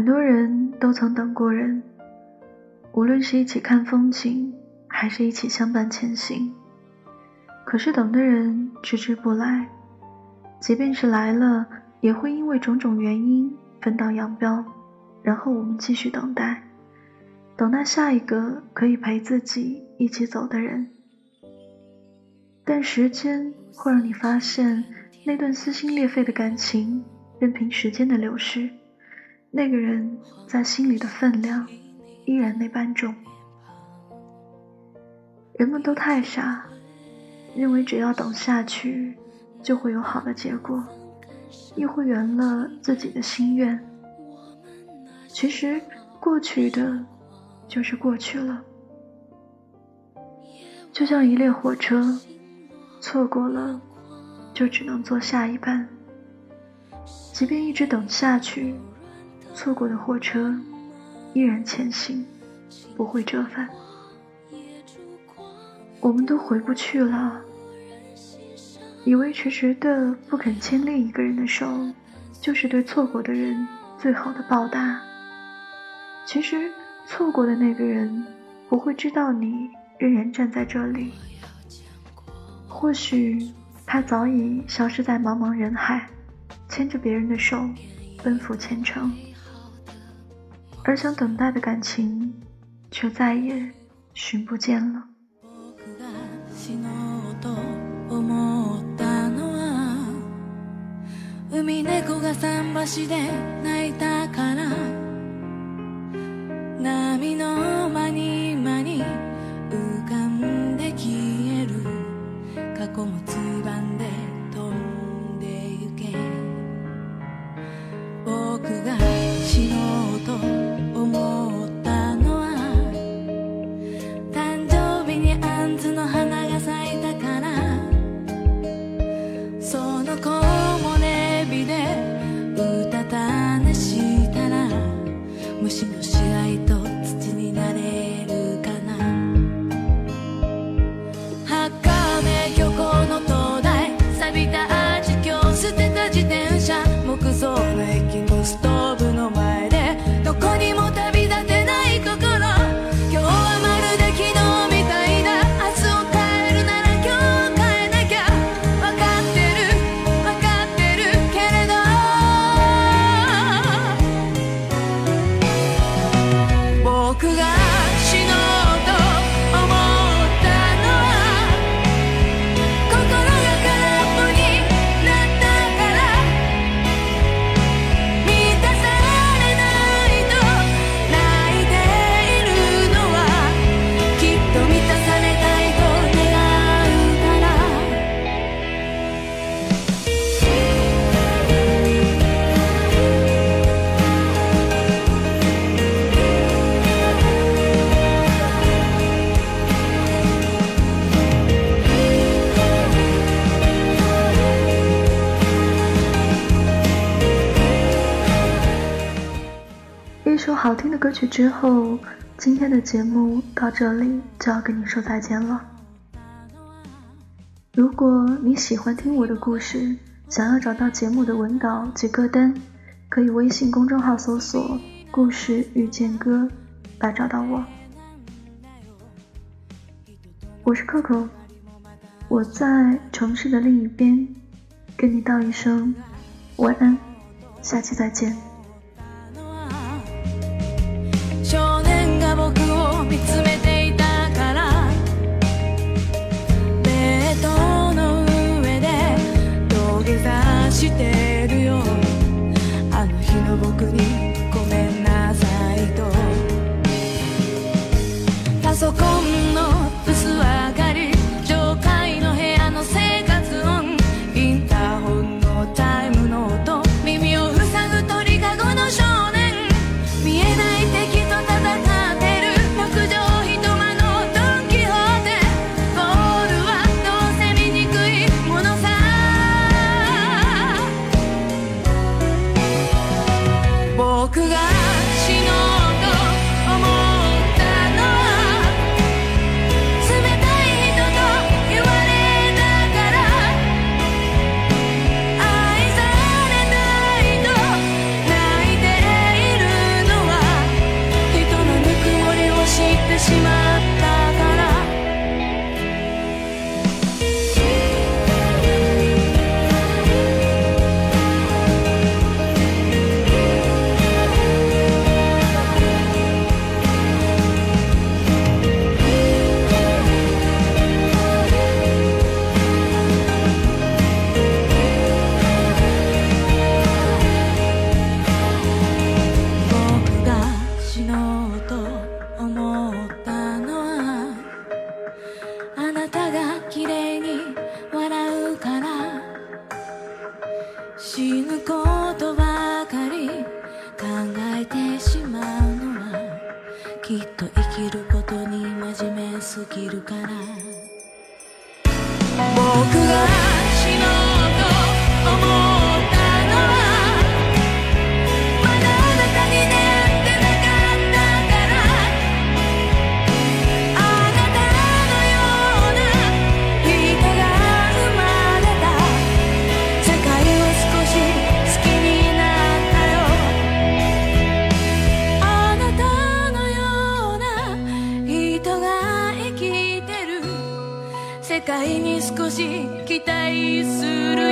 很多人都曾等过人，无论是一起看风景，还是一起相伴前行。可是等的人迟迟不来，即便是来了，也会因为种种原因分道扬镳，然后我们继续等待，等待下一个可以陪自己一起走的人。但时间会让你发现，那段撕心裂肺的感情，任凭时间的流逝。那个人在心里的分量依然那般重。人们都太傻，认为只要等下去就会有好的结果，亦会圆了自己的心愿。其实过去的就是过去了，就像一列火车，错过了就只能坐下一班，即便一直等下去。错过的火车依然前行，不会折返。我们都回不去了。以为迟迟的不肯牵另一个人的手，就是对错过的人最好的报答。其实，错过的那个人不会知道你仍然站在这里。或许他早已消失在茫茫人海，牵着别人的手，奔赴前程。而想等待的感情，却再也寻不见了。soul making a storm. 好听的歌曲之后，今天的节目到这里就要跟你说再见了。如果你喜欢听我的故事，想要找到节目的文稿及歌单，可以微信公众号搜索“故事遇见歌”来找到我。我是 Coco，我在城市的另一边，跟你道一声晚安，下期再见。きっと生きることに真面目すぎるから。僕が期待する